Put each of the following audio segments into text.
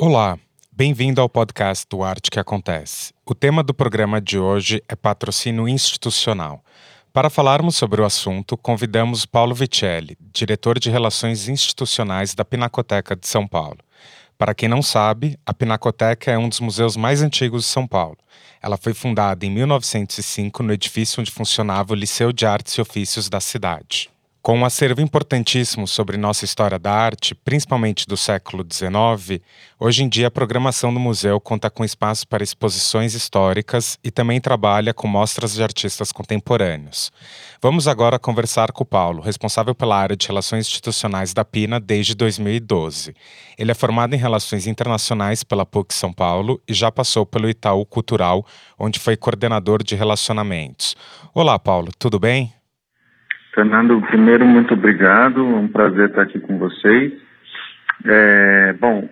Olá, bem-vindo ao podcast do Arte que Acontece. O tema do programa de hoje é patrocínio institucional. Para falarmos sobre o assunto, convidamos Paulo Vicelli, diretor de Relações Institucionais da Pinacoteca de São Paulo. Para quem não sabe, a Pinacoteca é um dos museus mais antigos de São Paulo. Ela foi fundada em 1905 no edifício onde funcionava o Liceu de Artes e Ofícios da cidade. Com um acervo importantíssimo sobre nossa história da arte, principalmente do século XIX, hoje em dia a programação do museu conta com espaço para exposições históricas e também trabalha com mostras de artistas contemporâneos. Vamos agora conversar com o Paulo, responsável pela área de Relações Institucionais da PINA desde 2012. Ele é formado em Relações Internacionais pela PUC São Paulo e já passou pelo Itaú Cultural, onde foi coordenador de relacionamentos. Olá, Paulo, tudo bem? Fernando, primeiro, muito obrigado. É um prazer estar aqui com vocês. É, bom,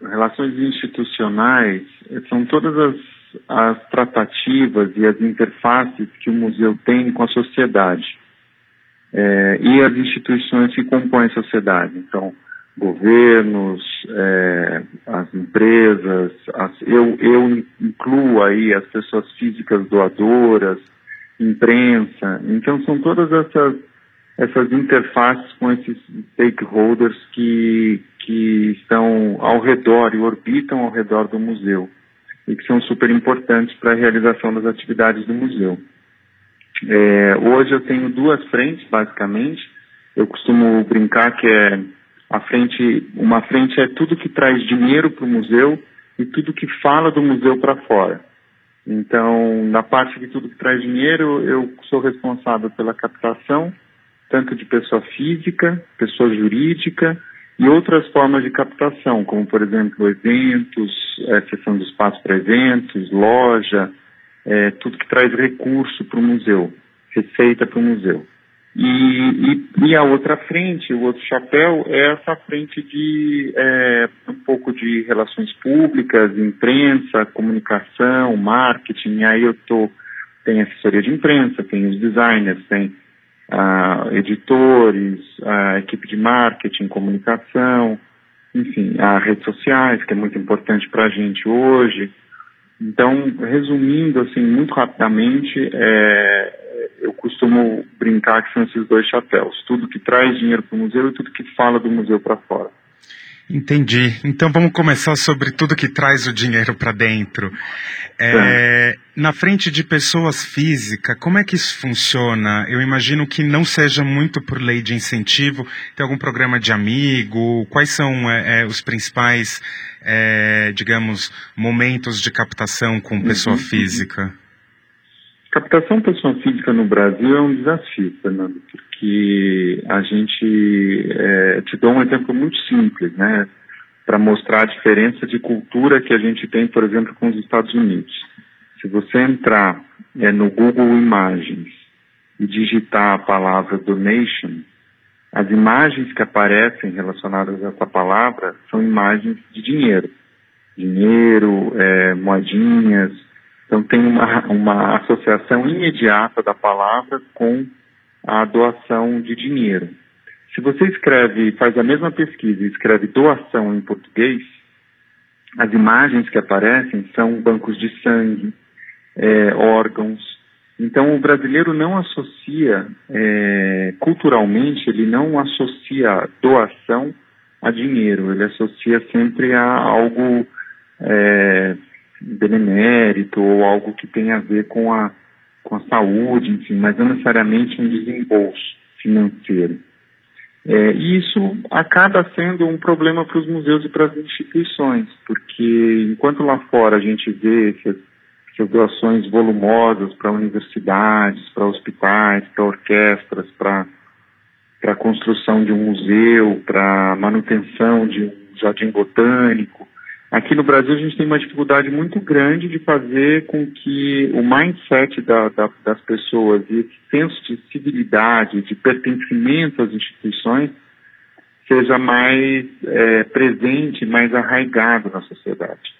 relações institucionais são todas as, as tratativas e as interfaces que o museu tem com a sociedade é, e as instituições que compõem a sociedade. Então, governos, é, as empresas, as, eu, eu incluo aí as pessoas físicas doadoras, imprensa. Então, são todas essas essas interfaces com esses stakeholders que, que estão ao redor e orbitam ao redor do museu e que são super importantes para a realização das atividades do museu. É, hoje eu tenho duas frentes, basicamente. Eu costumo brincar que é a frente, uma frente é tudo que traz dinheiro para o museu e tudo que fala do museu para fora. Então, na parte de tudo que traz dinheiro, eu sou responsável pela captação tanto de pessoa física, pessoa jurídica e outras formas de captação, como, por exemplo, eventos, é, sessão de espaço para eventos, loja, é, tudo que traz recurso para o museu, receita para o museu. E, e, e, a outra frente, o outro chapéu, é essa frente de é, um pouco de relações públicas, imprensa, comunicação, marketing. Aí eu tô, tem assessoria de imprensa, tem os designers, tem uh, editores, a equipe de marketing, comunicação, enfim, as redes sociais, que é muito importante para a gente hoje. Então, resumindo assim muito rapidamente, é, eu costumo brincar que são esses dois chapéus: tudo que traz dinheiro para o museu e tudo que fala do museu para fora. Entendi. Então vamos começar sobre tudo que traz o dinheiro para dentro. É, na frente de pessoas físicas, como é que isso funciona? Eu imagino que não seja muito por lei de incentivo. Tem algum programa de amigo? Quais são é, é, os principais, é, digamos, momentos de captação com pessoa uhum. física? Captação pessoa física no Brasil é um desafio, Fernando, porque a gente é, te dou um exemplo muito simples, né, para mostrar a diferença de cultura que a gente tem, por exemplo, com os Estados Unidos. Se você entrar é, no Google Imagens e digitar a palavra donation, as imagens que aparecem relacionadas a essa palavra são imagens de dinheiro, dinheiro, é, moedinhas então, tem uma, uma associação imediata da palavra com a doação de dinheiro. Se você escreve, faz a mesma pesquisa e escreve doação em português, as imagens que aparecem são bancos de sangue, é, órgãos. Então, o brasileiro não associa, é, culturalmente, ele não associa doação a dinheiro, ele associa sempre a algo é, benemérito ou algo que tenha a ver com a, com a saúde, enfim, mas não necessariamente um desembolso financeiro. É, e isso acaba sendo um problema para os museus e para as instituições, porque enquanto lá fora a gente vê que as doações volumosas para universidades, para hospitais, para orquestras, para para a construção de um museu, para manutenção de um jardim botânico, Aqui no Brasil a gente tem uma dificuldade muito grande de fazer com que o mindset da, da, das pessoas e esse senso de civilidade, de pertencimento às instituições seja mais é, presente, mais arraigado na sociedade.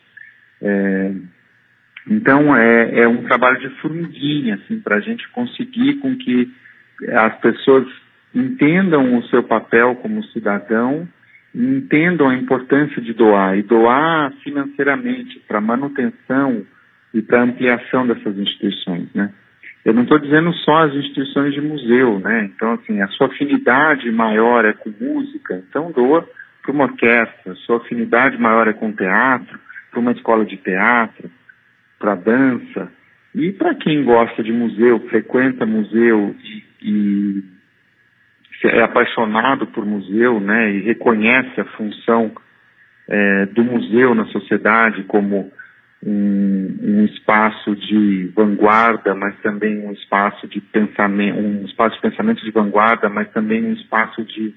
É, então é, é, um trabalho de formiguinha, assim, para a gente conseguir com que as pessoas entendam o seu papel como cidadão, entendam a importância de doar e doar financeiramente para manutenção e para ampliação dessas instituições, né? Eu não estou dizendo só as instituições de museu, né? Então, assim, a sua afinidade maior é com música, então doa para uma orquestra, a sua afinidade maior é com teatro, para uma escola de teatro, para dança. E para quem gosta de museu, frequenta museu e, e é apaixonado por museu, né, e reconhece a função é, do museu na sociedade como um, um, espaço de vanguarda, mas também um espaço de pensamento, um espaço de pensamento de vanguarda, mas também um espaço de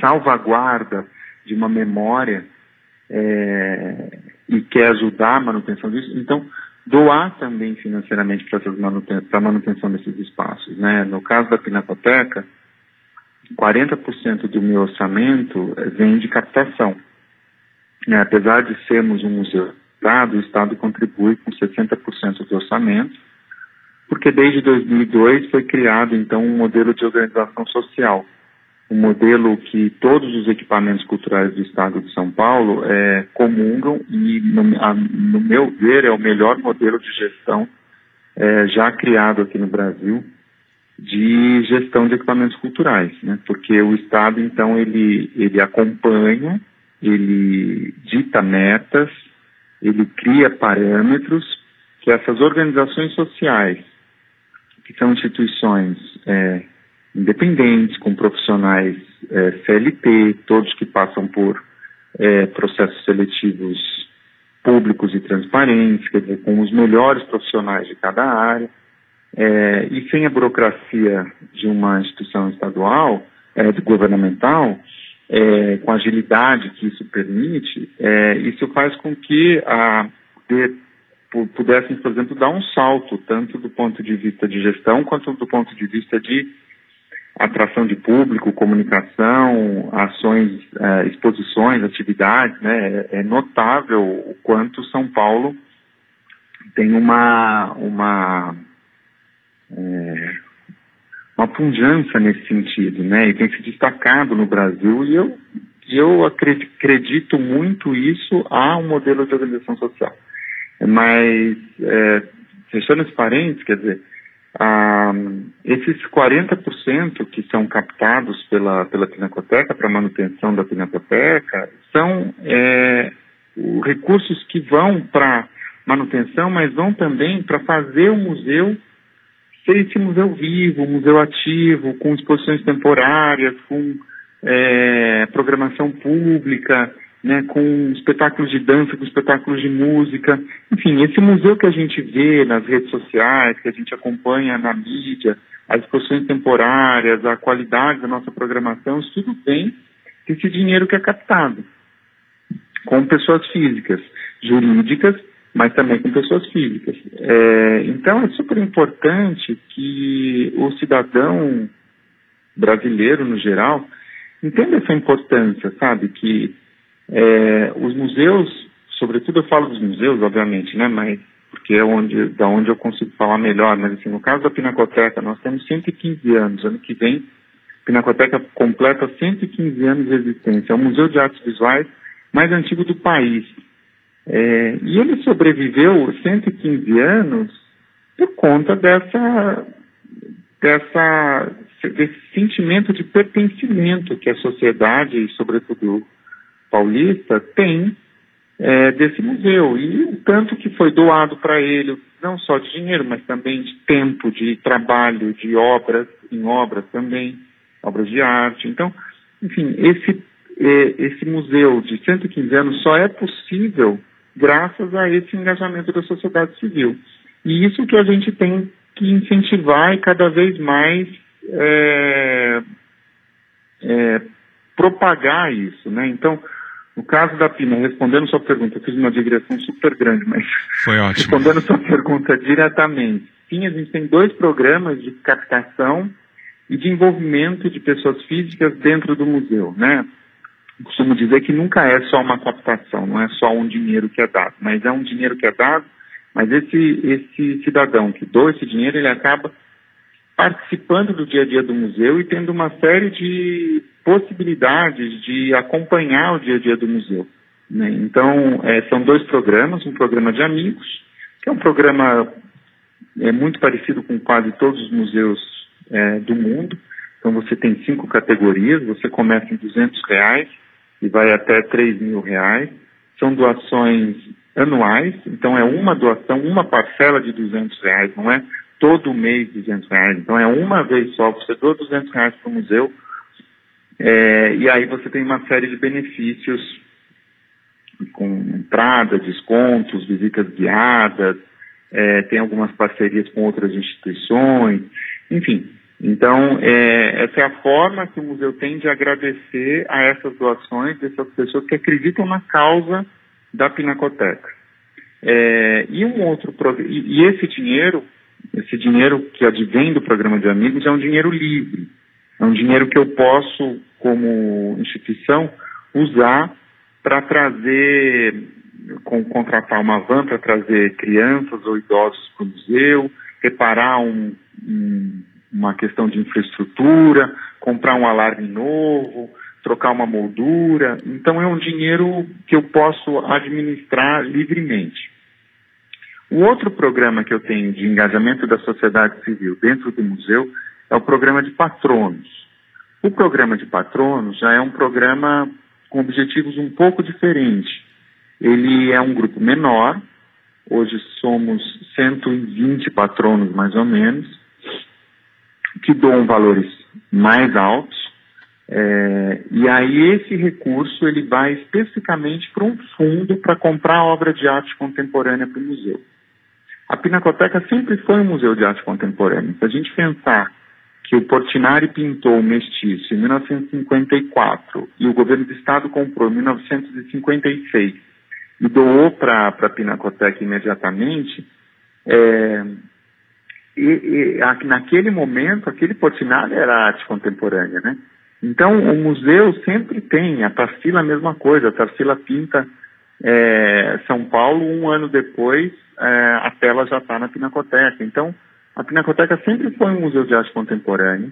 salvaguarda de uma memória é, e quer ajudar a manutenção disso. Então, doar também financeiramente para a manuten manutenção desses espaços. Né? No caso da Pinacoteca, 40% do meu orçamento vem de captação. É, apesar de sermos um museu Estado, o Estado contribui com 60% do orçamento, porque desde 2002 foi criado então um modelo de organização social, um modelo que todos os equipamentos culturais do Estado de São Paulo é, comungam e, no, a, no meu ver, é o melhor modelo de gestão é, já criado aqui no Brasil de gestão de equipamentos culturais, né? Porque o Estado então ele ele acompanha, ele dita metas, ele cria parâmetros que essas organizações sociais, que são instituições é, independentes, com profissionais é, CLT, todos que passam por é, processos seletivos públicos e transparentes, quer dizer, com os melhores profissionais de cada área, é, e sem a burocracia de uma instituição estadual, é, governamental, é, com a agilidade que isso permite, é, isso faz com que a, de, pudessem, por exemplo, dar um salto, tanto do ponto de vista de gestão, quanto do ponto de vista de atração de público, comunicação, ações, é, exposições, atividades, né? É, é notável o quanto São Paulo tem uma, uma é, uma pujança nesse sentido, né? E tem se destacado no Brasil e eu, eu acredito muito isso a um modelo de organização social. Mas, é, fechando esse parênteses, quer dizer, ah, esses 40% que são captados pela, pela Pinacoteca, para manutenção da Pinacoteca, são é, recursos que vão para manutenção, mas vão também para fazer o museu ser esse museu vivo, museu ativo, com exposições temporárias, com é, programação pública, né, com espetáculos de dança, com espetáculos de música. Enfim, esse museu que a gente vê nas redes sociais, que a gente acompanha na mídia, as exposições temporárias, a qualidade da nossa programação, isso tudo vem desse dinheiro que é captado com pessoas físicas, jurídicas mas também com pessoas físicas. É, então é super importante que o cidadão brasileiro, no geral, entenda essa importância, sabe? Que é, os museus, sobretudo eu falo dos museus, obviamente, né? Mas porque é onde, da onde eu consigo falar melhor, mas assim, no caso da Pinacoteca, nós temos 115 anos, ano que vem, a Pinacoteca completa 115 anos de existência, é o museu de artes visuais mais antigo do país. É, e ele sobreviveu 115 anos por conta dessa, dessa, desse sentimento de pertencimento que a sociedade, sobretudo paulista, tem é, desse museu. E o tanto que foi doado para ele, não só de dinheiro, mas também de tempo, de trabalho, de obras, em obras também, obras de arte. Então, enfim, esse, é, esse museu de 115 anos só é possível graças a esse engajamento da sociedade civil. E isso que a gente tem que incentivar e cada vez mais é, é, propagar isso, né? Então, no caso da Pina, respondendo sua pergunta, eu fiz uma digressão super grande, mas Foi ótimo. respondendo sua pergunta diretamente, sim, a gente tem dois programas de captação e de envolvimento de pessoas físicas dentro do museu, né? Costumo dizer que nunca é só uma captação, não é só um dinheiro que é dado, mas é um dinheiro que é dado, mas esse, esse cidadão que doa esse dinheiro, ele acaba participando do dia a dia do museu e tendo uma série de possibilidades de acompanhar o dia a dia do museu. Né? Então, é, são dois programas, um programa de amigos, que é um programa é, muito parecido com quase todos os museus é, do mundo. Então, você tem cinco categorias, você começa em 200 reais e vai até 3 mil reais. São doações anuais, então é uma doação, uma parcela de 200 reais, não é todo mês 200 reais. Então é uma vez só, você doa 200 reais para o museu, é, e aí você tem uma série de benefícios com entrada, descontos, visitas guiadas, é, tem algumas parcerias com outras instituições, enfim. Então, é, essa é a forma que o museu tem de agradecer a essas doações dessas pessoas que acreditam na causa da Pinacoteca. É, e um outro e, e esse dinheiro, esse dinheiro que advém do programa de amigos é um dinheiro livre, é um dinheiro que eu posso, como instituição, usar para trazer, com, contratar uma van para trazer crianças ou idosos para o museu, reparar um, um, uma questão de infraestrutura, comprar um alarme novo, trocar uma moldura. Então é um dinheiro que eu posso administrar livremente. O outro programa que eu tenho de engajamento da sociedade civil dentro do museu é o programa de patronos. O programa de patronos já é um programa com objetivos um pouco diferentes. Ele é um grupo menor, hoje somos 120 patronos mais ou menos, que doam valores mais altos, é, e aí esse recurso ele vai especificamente para um fundo para comprar obra de arte contemporânea para o museu. A Pinacoteca sempre foi um museu de arte contemporânea. Se a gente pensar que o Portinari pintou o Mestiço em 1954 e o governo do estado comprou em 1956 e doou para a Pinacoteca imediatamente, é, e, e, naquele momento, aquele Portinari era arte contemporânea, né? Então, o museu sempre tem, a Tarsila a mesma coisa, a Tarsila pinta é, São Paulo, um ano depois é, a tela já está na Pinacoteca. Então, a Pinacoteca sempre foi um museu de arte contemporânea.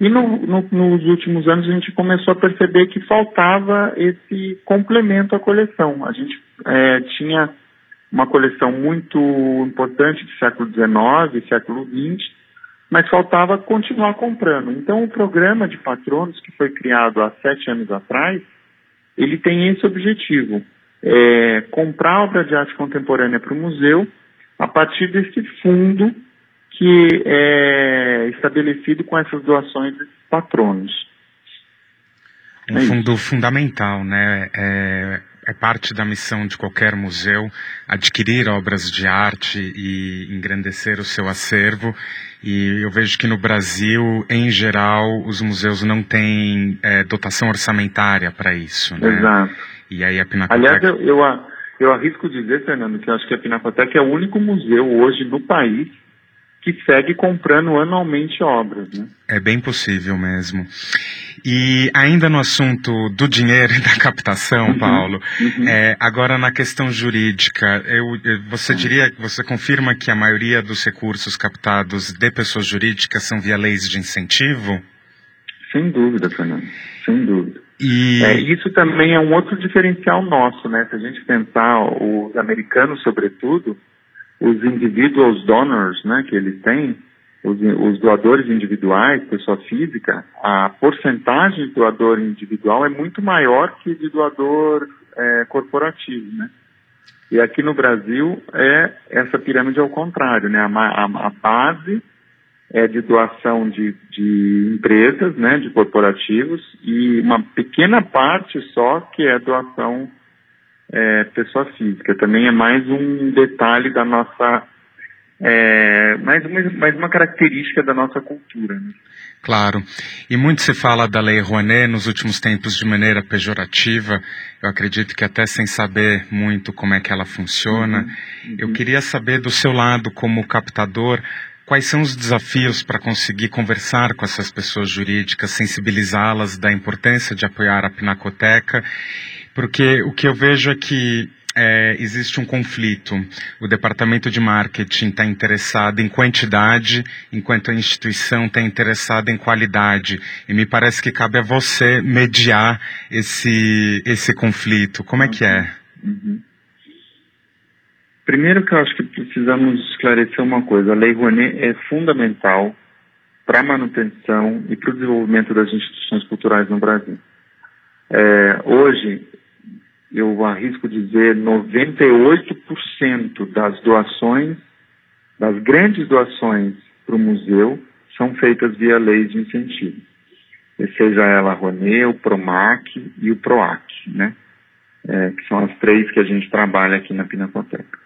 E no, no, nos últimos anos a gente começou a perceber que faltava esse complemento à coleção. A gente é, tinha uma coleção muito importante de século XIX, século XX, mas faltava continuar comprando. Então, o programa de patronos, que foi criado há sete anos atrás, ele tem esse objetivo, é, comprar obra de arte contemporânea para o museu a partir desse fundo que é estabelecido com essas doações desses patronos. Um é fundo fundamental, né? É, é parte da missão de qualquer museu adquirir obras de arte e engrandecer o seu acervo. E eu vejo que no Brasil, em geral, os museus não têm é, dotação orçamentária para isso. Né? Exato. E aí a Pinacoteca... Aliás, eu, eu, eu arrisco dizer, Fernando, que eu acho que a Pinacoteca é o único museu hoje no país que segue comprando anualmente obras. Né? É bem possível mesmo. E ainda no assunto do dinheiro e da captação, uhum, Paulo, uhum. É, agora na questão jurídica, eu, você uhum. diria, você confirma que a maioria dos recursos captados de pessoas jurídicas são via leis de incentivo? Sem dúvida, Fernando, sem dúvida. E... É, isso também é um outro diferencial nosso, né? Se a gente pensar os americanos, sobretudo, os individuals donors, né, que eles têm, os, os, doadores individuais, pessoa física, a porcentagem de doador individual é muito maior que de doador é, corporativo, né? E aqui no Brasil é essa pirâmide ao contrário, né? A, a, a base é de doação de, de empresas, né, de corporativos, e uma pequena parte só que é doação é, pessoa física. Também é mais um detalhe da nossa. É, mais, uma, mais uma característica da nossa cultura. Né? Claro. E muito se fala da Lei Rouanet nos últimos tempos de maneira pejorativa. Eu acredito que até sem saber muito como é que ela funciona. Uhum, uhum. Eu queria saber do seu lado, como captador, Quais são os desafios para conseguir conversar com essas pessoas jurídicas, sensibilizá-las da importância de apoiar a Pinacoteca porque o que eu vejo é que é, existe um conflito. O departamento de marketing está interessado em quantidade, enquanto a instituição está interessada em qualidade. E me parece que cabe a você mediar esse, esse conflito. Como é que é? Uhum. Primeiro que eu acho que precisamos esclarecer uma coisa. A Lei Rouanet é fundamental para a manutenção e para o desenvolvimento das instituições culturais no Brasil. É, hoje, eu arrisco dizer 98% das doações, das grandes doações para o museu, são feitas via leis de incentivo. Seja ela a Rouanet, o PROMAC e o PROAC, né? É, que são as três que a gente trabalha aqui na Pinacoteca.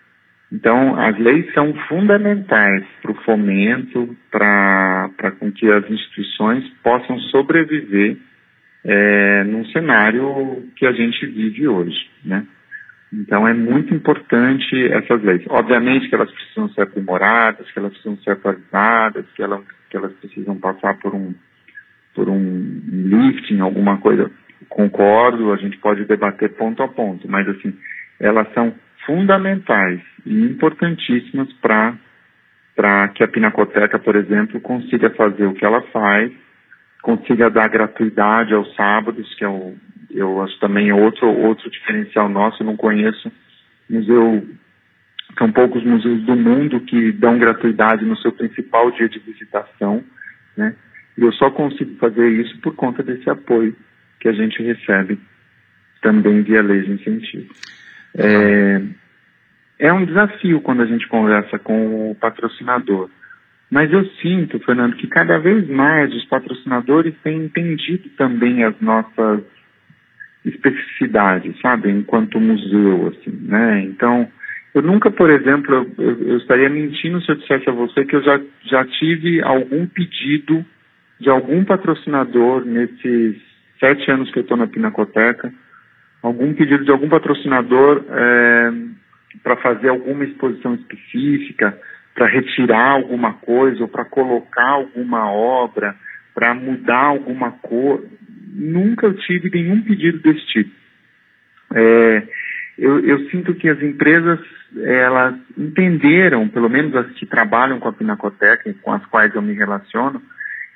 Então, as leis são fundamentais para o fomento, para com que as instituições possam sobreviver é, num cenário que a gente vive hoje, né? Então, é muito importante essas leis. Obviamente que elas precisam ser aprimoradas, que elas precisam ser atualizadas, que elas, que elas precisam passar por um, por um lifting, alguma coisa. Concordo, a gente pode debater ponto a ponto, mas assim, elas são fundamentais e importantíssimas para para que a Pinacoteca, por exemplo, consiga fazer o que ela faz, consiga dar gratuidade aos sábados, que é o, eu acho também outro outro diferencial nosso. Eu não conheço museu, são poucos museus do mundo que dão gratuidade no seu principal dia de visitação, né? E eu só consigo fazer isso por conta desse apoio que a gente recebe também via lei de incentivo. É, é um desafio quando a gente conversa com o patrocinador. Mas eu sinto, Fernando, que cada vez mais os patrocinadores têm entendido também as nossas especificidades, sabe, enquanto museu, assim, né? Então, eu nunca, por exemplo, eu, eu, estaria mentindo se eu dissesse a você que eu já, já tive algum pedido de algum patrocinador nesses sete anos que eu estou na Pinacoteca, algum pedido de algum patrocinador é, para fazer alguma exposição específica, para retirar alguma coisa ou para colocar alguma obra, para mudar alguma cor. Nunca eu tive nenhum pedido desse tipo. É, eu, eu, sinto que as empresas elas entenderam, pelo menos as que trabalham com a Pinacoteca, com as quais eu me relaciono,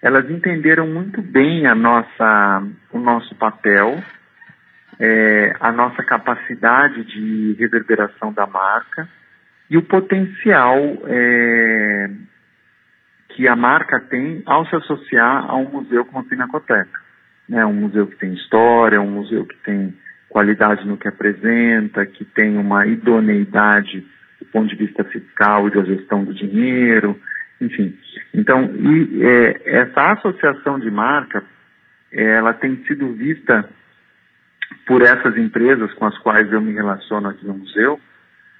elas entenderam muito bem a nossa, o nosso papel é, a nossa capacidade de reverberação da marca e o potencial é, que a marca tem ao se associar a um museu como a Pinacoteca. Né? Um museu que tem história, um museu que tem qualidade no que apresenta, que tem uma idoneidade do ponto de vista fiscal e da gestão do dinheiro, enfim. Então, e, é, essa associação de marca, ela tem sido vista por essas empresas com as quais eu me relaciono aqui no museu,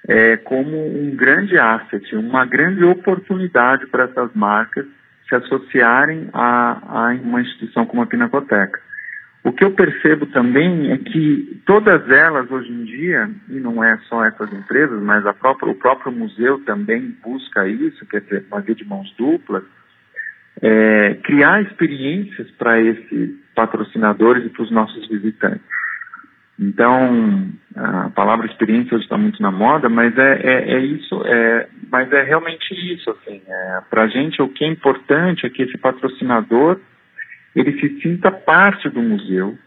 é, como um grande asset, uma grande oportunidade para essas marcas se associarem a, a uma instituição como a Pinacoteca. O que eu percebo também é que todas elas hoje em dia, e não é só essas empresas, mas própria, o próprio museu também busca isso, quer dizer, uma via de mãos duplas, é, criar experiências para esses patrocinadores e para os nossos visitantes. Então, a palavra experiência hoje está muito na moda, mas é, é, é, isso, é, mas é realmente isso, assim, é, para a gente o que é importante é que esse patrocinador, ele se sinta parte do museu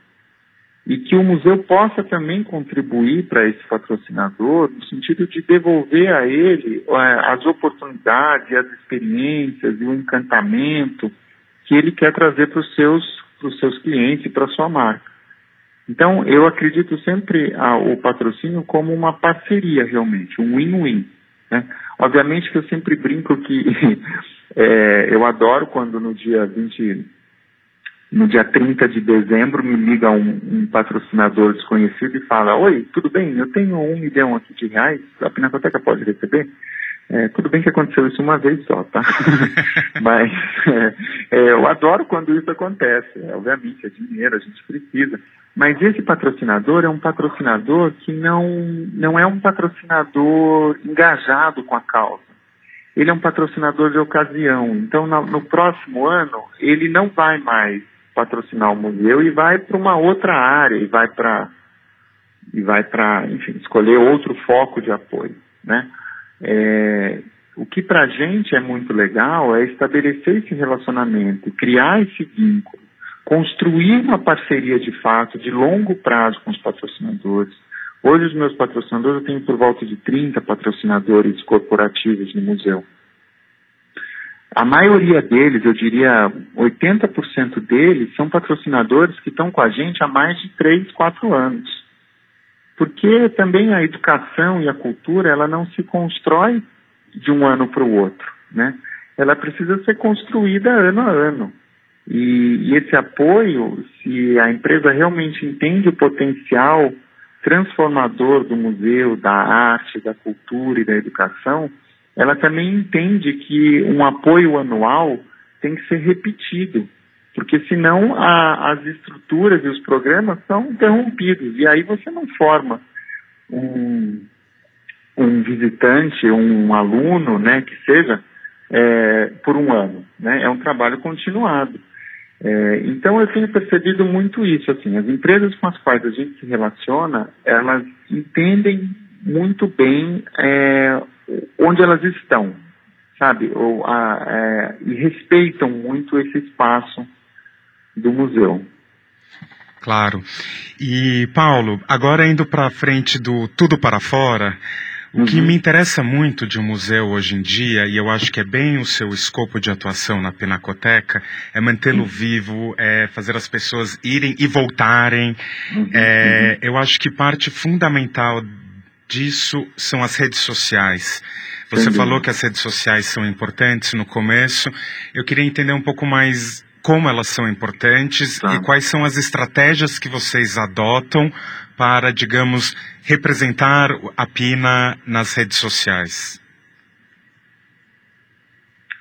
e que o museu possa também contribuir para esse patrocinador no sentido de devolver a ele é, as oportunidades, as experiências e o encantamento que ele quer trazer para os seus, seus clientes e para sua marca. Então, eu acredito sempre o patrocínio como uma parceria, realmente, um win-win. Né? Obviamente que eu sempre brinco que é, eu adoro quando no dia 20, no dia 30 de dezembro, me liga um, um, patrocinador desconhecido e fala, oi, tudo bem, eu tenho um milhão aqui de reais, a Pinacoteca pode receber? É, tudo bem que aconteceu isso uma vez só, tá? Mas é, é, eu adoro quando isso acontece. Obviamente, é dinheiro, a gente precisa. Mas esse patrocinador é um patrocinador que não, não é um patrocinador engajado com a causa. Ele é um patrocinador de ocasião. Então, no, no próximo ano, ele não vai mais patrocinar o museu e vai para uma outra área, e vai para e vai para, enfim, escolher outro foco de apoio, né? É, o que para a gente é muito legal é estabelecer esse relacionamento, criar esse vínculo, construir uma parceria de fato, de longo prazo com os patrocinadores. Hoje, os meus patrocinadores, eu tenho por volta de 30 patrocinadores corporativos no museu. A maioria deles, eu diria 80% deles, são patrocinadores que estão com a gente há mais de 3, 4 anos. Porque também a educação e a cultura, ela não se constrói de um ano para o outro, né? Ela precisa ser construída ano a ano. E, e, esse apoio, se a empresa realmente entende o potencial transformador do museu, da arte, da cultura e da educação, ela também entende que um apoio anual tem que ser repetido, porque senão a, as estruturas e os programas são interrompidos e aí você não forma um, um visitante, um aluno, né, que seja, é, por um ano. Né? É um trabalho continuado. É, então eu tenho percebido muito isso, assim, as empresas com as quais a gente se relaciona, elas entendem muito bem é, onde elas estão, sabe, Ou, a, é, e respeitam muito esse espaço do museu. Claro. E Paulo, agora indo para frente do tudo para fora, o que uhum. me interessa muito de um museu hoje em dia, e eu acho que é bem o seu escopo de atuação na Pinacoteca, é mantê-lo uhum. vivo, é fazer as pessoas irem e voltarem. Uhum. É, eu acho que parte fundamental disso são as redes sociais. Você Entendi. falou que as redes sociais são importantes no começo. Eu queria entender um pouco mais como elas são importantes tá. e quais são as estratégias que vocês adotam para, digamos, representar a Pina nas redes sociais?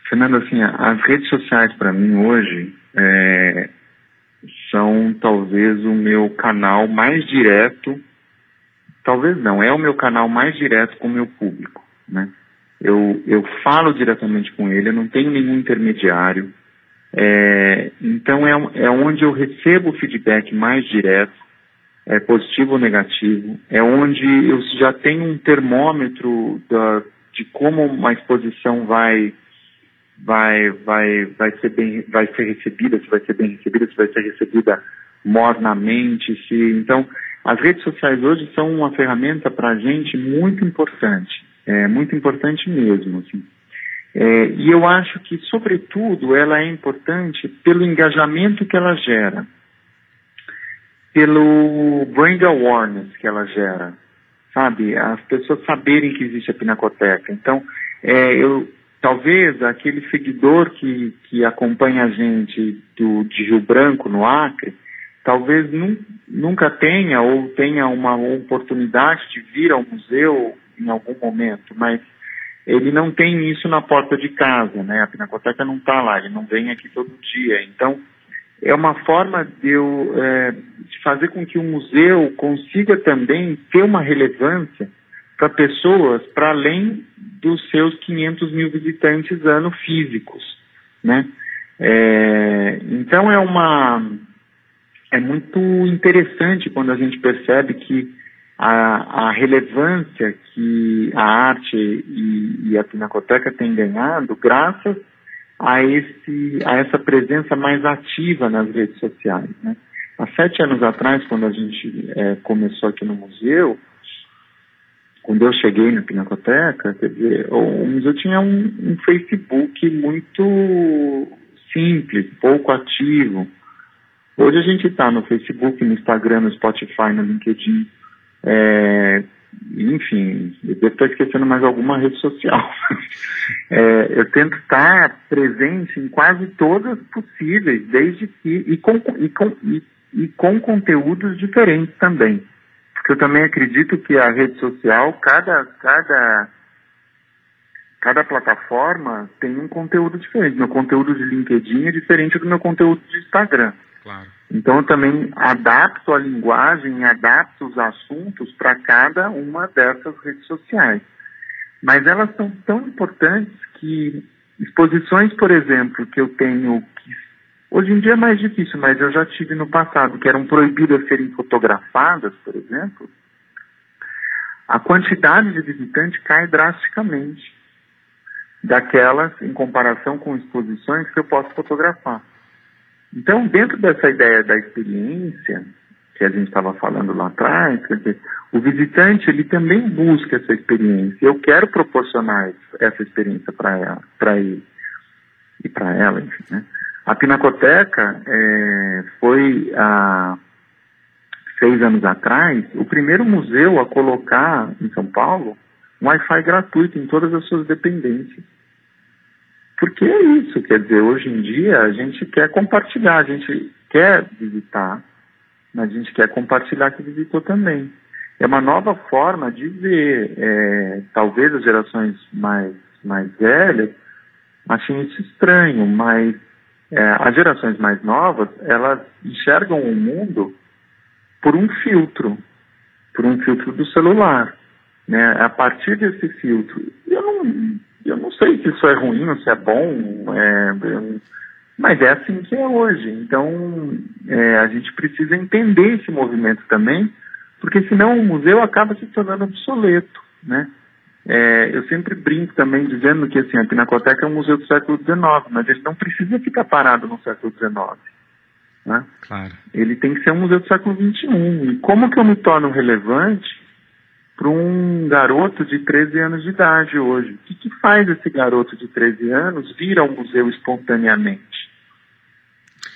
Fernando, assim, as redes sociais para mim hoje é, são talvez o meu canal mais direto, talvez não, é o meu canal mais direto com o meu público, né? Eu, eu falo diretamente com ele, eu não tenho nenhum intermediário, é, então é, é onde eu recebo o feedback mais direto, é, positivo ou negativo, é onde eu já tenho um termômetro da, de como uma exposição vai vai vai vai ser bem vai ser recebida, se vai ser bem recebida, se vai ser recebida mornamente, se então as redes sociais hoje são uma ferramenta para a gente muito importante, é muito importante mesmo, assim. É, e eu acho que, sobretudo, ela é importante pelo engajamento que ela gera pelo brand awareness que ela gera, sabe? As pessoas saberem que existe a Pinacoteca. Então, é, eu talvez aquele seguidor que, que acompanha a gente do, de Rio Branco, no Acre, talvez num, nunca tenha ou tenha uma oportunidade de vir ao museu em algum momento, mas ele não tem isso na porta de casa, né? A Pinacoteca não está lá, ele não vem aqui todo dia. Então, é uma forma de, eu, é, de fazer com que o museu consiga também ter uma relevância para pessoas para além dos seus 500 mil visitantes ano físicos, né? É, então é uma é muito interessante quando a gente percebe que a, a relevância que a arte e, e a Pinacoteca têm ganhado graças a, esse, a essa presença mais ativa nas redes sociais. Né? Há sete anos atrás, quando a gente é, começou aqui no museu, quando eu cheguei na Pinacoteca, quer dizer, o museu tinha um, um Facebook muito simples, pouco ativo. Hoje a gente está no Facebook, no Instagram, no Spotify, no LinkedIn, é, enfim, eu estar esquecendo mais alguma rede social. é, eu tento estar presente em quase todas possíveis, desde que e com, e com, e, e com conteúdos diferentes também. Porque eu também acredito que a rede social, cada, cada, cada plataforma tem um conteúdo diferente. Meu conteúdo de LinkedIn é diferente do meu conteúdo de Instagram. Claro. Então, eu também adapto a linguagem, adapto os assuntos para cada uma dessas redes sociais. Mas elas são tão importantes que exposições, por exemplo, que eu tenho, que hoje em dia é mais difícil, mas eu já tive no passado, que eram proibidas serem fotografadas, por exemplo, a quantidade de visitante cai drasticamente daquelas em comparação com exposições que eu posso fotografar. Então, dentro dessa ideia da experiência que a gente estava falando lá atrás, quer dizer, o visitante ele também busca essa experiência. Eu quero proporcionar essa experiência para para ele e para ela, enfim, né? A Pinacoteca é, foi há seis anos atrás o primeiro museu a colocar em São Paulo um Wi-Fi gratuito em todas as suas dependências. Porque é isso, quer dizer, hoje em dia a gente quer compartilhar, a gente quer visitar, mas a gente quer compartilhar que visitou também. É uma nova forma de ver, é, talvez as gerações mais, mais velhas achem isso estranho, mas é, as gerações mais novas, elas enxergam o mundo por um filtro, por um filtro do celular. Né? A partir desse filtro, eu não, eu não sei se isso é ruim ou se é bom, é, mas é assim que é hoje. Então, é, a gente precisa entender esse movimento também, porque senão o museu acaba se tornando obsoleto, né? É, eu sempre brinco também dizendo que assim, a Pinacoteca é um museu do século XIX, mas ele não precisa ficar parado no século XIX. Né? Claro. Ele tem que ser um museu do século XXI. E como que eu me torno relevante para um garoto de 13 anos de idade hoje? O que, que faz esse garoto de 13 anos vir ao museu espontaneamente?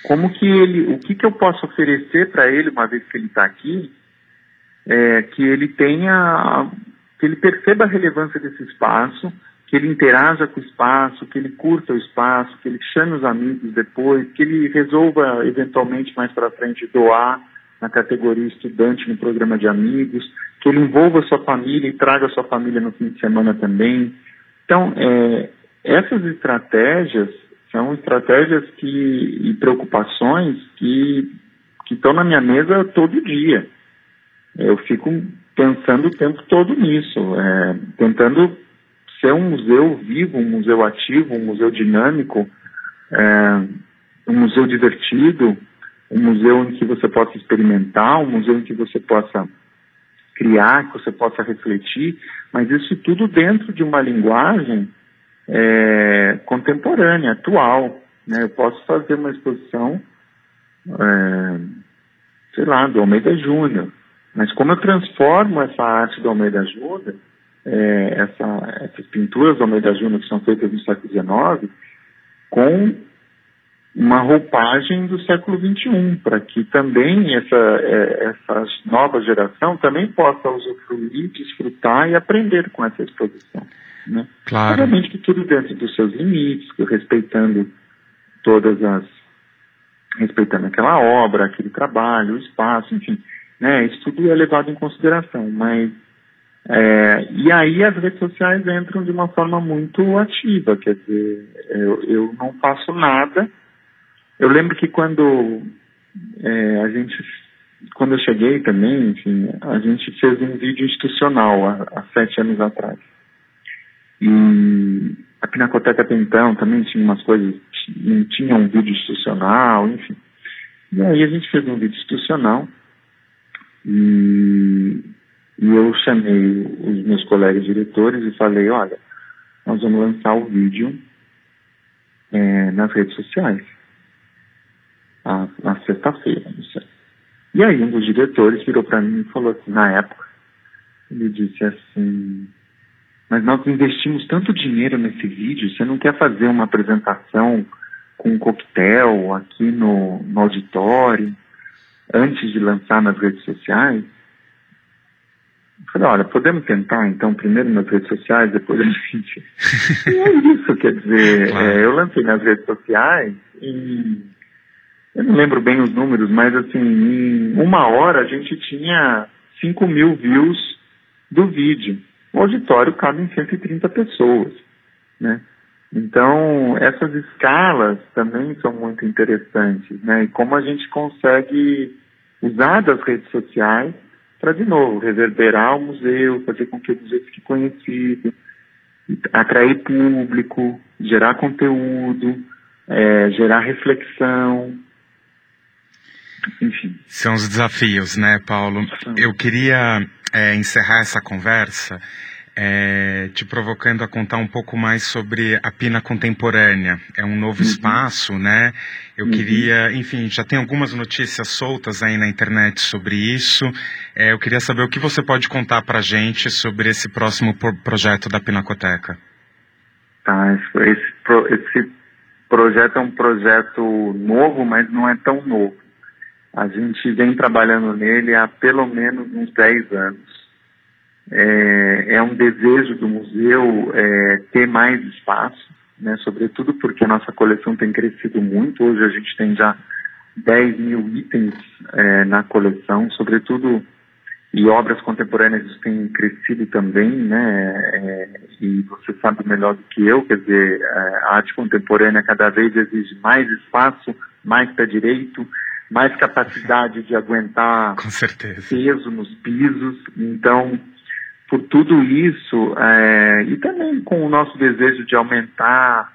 Como que ele, o que, que eu posso oferecer para ele uma vez que ele está aqui, é, que ele tenha que ele perceba a relevância desse espaço, que ele interaja com o espaço, que ele curta o espaço, que ele chame os amigos depois, que ele resolva eventualmente mais para frente doar na categoria estudante no programa de amigos, que ele envolva sua família e traga sua família no fim de semana também. Então, é, essas estratégias são estratégias que, e preocupações que, que estão na minha mesa todo dia. Eu fico pensando o tempo todo nisso, é, tentando ser um museu vivo, um museu ativo, um museu dinâmico, é, um museu divertido, um museu em que você possa experimentar, um museu em que você possa criar, que você possa refletir, mas isso tudo dentro de uma linguagem é, contemporânea, atual. Né? Eu posso fazer uma exposição, é, sei lá, do Almeida Júnior, mas como eu transformo essa arte do Almeida Júnior, é, essa, essas pinturas do Almeida Júnior que são feitas no século XIX, com uma roupagem do século XXI, para que também essa, é, essa nova geração também possa usufruir, desfrutar e aprender com essa exposição. Né? Claro. Obviamente que tudo dentro dos seus limites, respeitando todas as. respeitando aquela obra, aquele trabalho, o espaço, enfim. Né? Isso tudo é levado em consideração, mas é, e aí as redes sociais entram de uma forma muito ativa, quer dizer, eu, eu não faço nada. Eu lembro que quando é, a gente, quando eu cheguei também, enfim, a gente fez um vídeo institucional há, há sete anos atrás. E a Pinacoteca até então também tinha umas coisas, não tinha um vídeo institucional, enfim. E aí a gente fez um vídeo institucional e, e eu chamei os meus colegas diretores e falei, olha, nós vamos lançar o vídeo é, nas redes sociais, a, na sexta-feira, não sei. E aí um dos diretores virou para mim e falou assim, na época, ele disse assim, mas nós investimos tanto dinheiro nesse vídeo, você não quer fazer uma apresentação com um coquetel aqui no, no auditório? antes de lançar nas redes sociais, eu falei, olha, podemos tentar então primeiro nas redes sociais, depois a gente. e é isso, quer dizer, é, eu lancei nas redes sociais e eu não lembro bem os números, mas assim, em uma hora a gente tinha 5 mil views do vídeo. O auditório cabe em 130 pessoas, né? Então, essas escalas também são muito interessantes, né? E como a gente consegue usar das redes sociais para, de novo, reverberar o museu, fazer com que o museu fique conhecido, atrair público, gerar conteúdo, é, gerar reflexão, enfim. São os desafios, né, Paulo? Eu queria é, encerrar essa conversa é, te provocando a contar um pouco mais sobre a Pina Contemporânea. É um novo uhum. espaço, né? Eu uhum. queria, enfim, já tem algumas notícias soltas aí na internet sobre isso. É, eu queria saber o que você pode contar para gente sobre esse próximo pro projeto da Pinacoteca. Tá, esse, esse projeto é um projeto novo, mas não é tão novo. A gente vem trabalhando nele há pelo menos uns 10 anos. É, é um desejo do museu é, ter mais espaço, né, sobretudo porque a nossa coleção tem crescido muito. Hoje a gente tem já 10 mil itens é, na coleção, sobretudo e obras contemporâneas têm crescido também, né? É, e você sabe melhor do que eu, quer dizer, a arte contemporânea cada vez exige mais espaço, mais pé direito, mais capacidade de aguentar peso nos pisos. Então, por tudo isso, é, e também com o nosso desejo de aumentar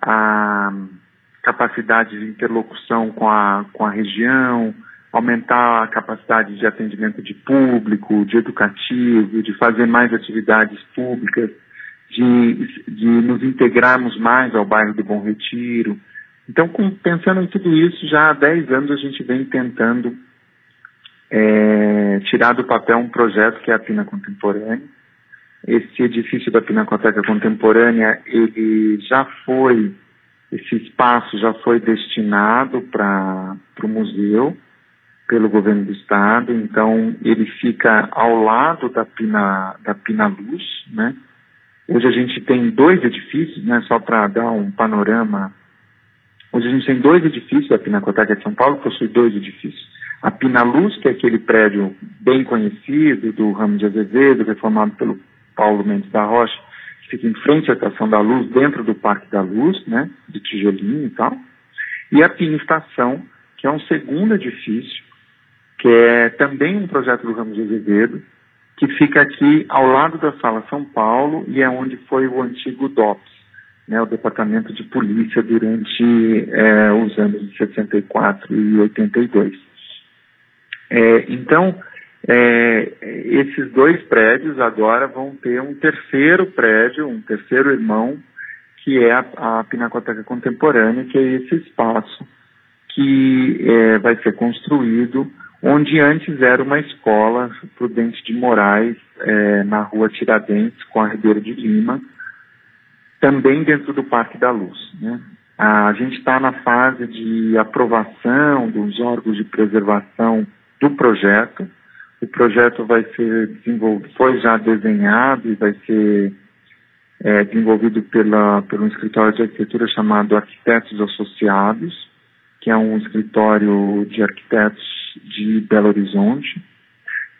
a capacidade de interlocução com a, com a região, aumentar a capacidade de atendimento de público, de educativo, de fazer mais atividades públicas, de, de nos integrarmos mais ao bairro do Bom Retiro. Então, com, pensando em tudo isso, já há 10 anos a gente vem tentando é, tirar do papel um projeto que é a Pina Contemporânea. Esse edifício da Pinacoteca Contemporânea, ele já foi, esse espaço já foi destinado para o museu, pelo governo do estado, então ele fica ao lado da Pina, da Pina Luz, né? Hoje a gente tem dois edifícios, né, só para dar um panorama. Hoje a gente tem dois edifícios, a Pinacoteca de São Paulo possui dois edifícios. A Pina Luz, que é aquele prédio bem conhecido do Ramo de Azevedo, reformado pelo Paulo Mendes da Rocha, que fica em frente à Estação da Luz, dentro do Parque da Luz, né, de tijolinho e tal. E a Pina Estação, que é um segundo edifício, que é também um projeto do Ramos de Azevedo, que fica aqui ao lado da Sala São Paulo e é onde foi o antigo DOPS, né, o Departamento de Polícia durante é, os anos de 64 e 82. É, então, é, esses dois prédios agora vão ter um terceiro prédio, um terceiro irmão, que é a, a Pinacoteca Contemporânea, que é esse espaço que é, vai ser construído onde antes era uma escola Prudente de Moraes, é, na rua Tiradentes, com a Ribeiro de Lima, também dentro do Parque da Luz. Né? A gente está na fase de aprovação dos órgãos de preservação do projeto. O projeto vai ser desenvolvido, foi já desenhado e vai ser é, desenvolvido pela, pelo escritório de arquitetura chamado Arquitetos Associados, que é um escritório de arquitetos de Belo Horizonte.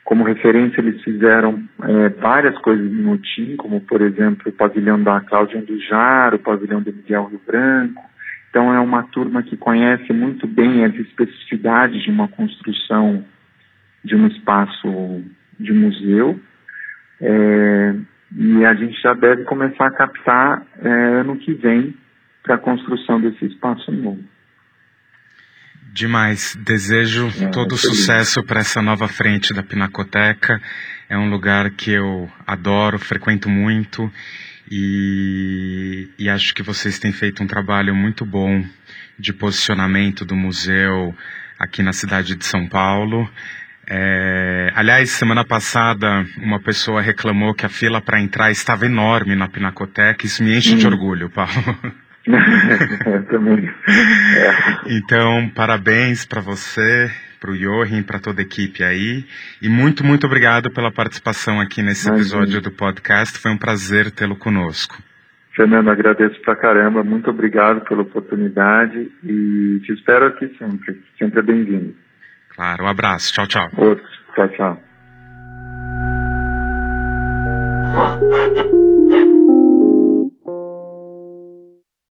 Como referência, eles fizeram é, várias coisas em Motim, como, por exemplo, o pavilhão da Cláudia Andujar, o pavilhão do Miguel Rio Branco. Então, é uma turma que conhece muito bem as especificidades de uma construção de um espaço de museu. É, e a gente já deve começar a captar é, ano que vem para a construção desse espaço novo. Demais. Desejo é, todo sucesso para essa nova frente da Pinacoteca. É um lugar que eu adoro, frequento muito e, e acho que vocês têm feito um trabalho muito bom de posicionamento do museu aqui na cidade de São Paulo. É, aliás, semana passada uma pessoa reclamou que a fila para entrar estava enorme na Pinacoteca. Isso me enche hum. de orgulho, Paulo. também. É. Então, parabéns para você, para o Johin, para toda a equipe aí. E muito, muito obrigado pela participação aqui nesse episódio do podcast. Foi um prazer tê-lo conosco. Fernando, agradeço pra caramba. Muito obrigado pela oportunidade e te espero aqui sempre. Sempre é bem-vindo. Claro, um abraço. Tchau, tchau. Outro. Tchau, tchau.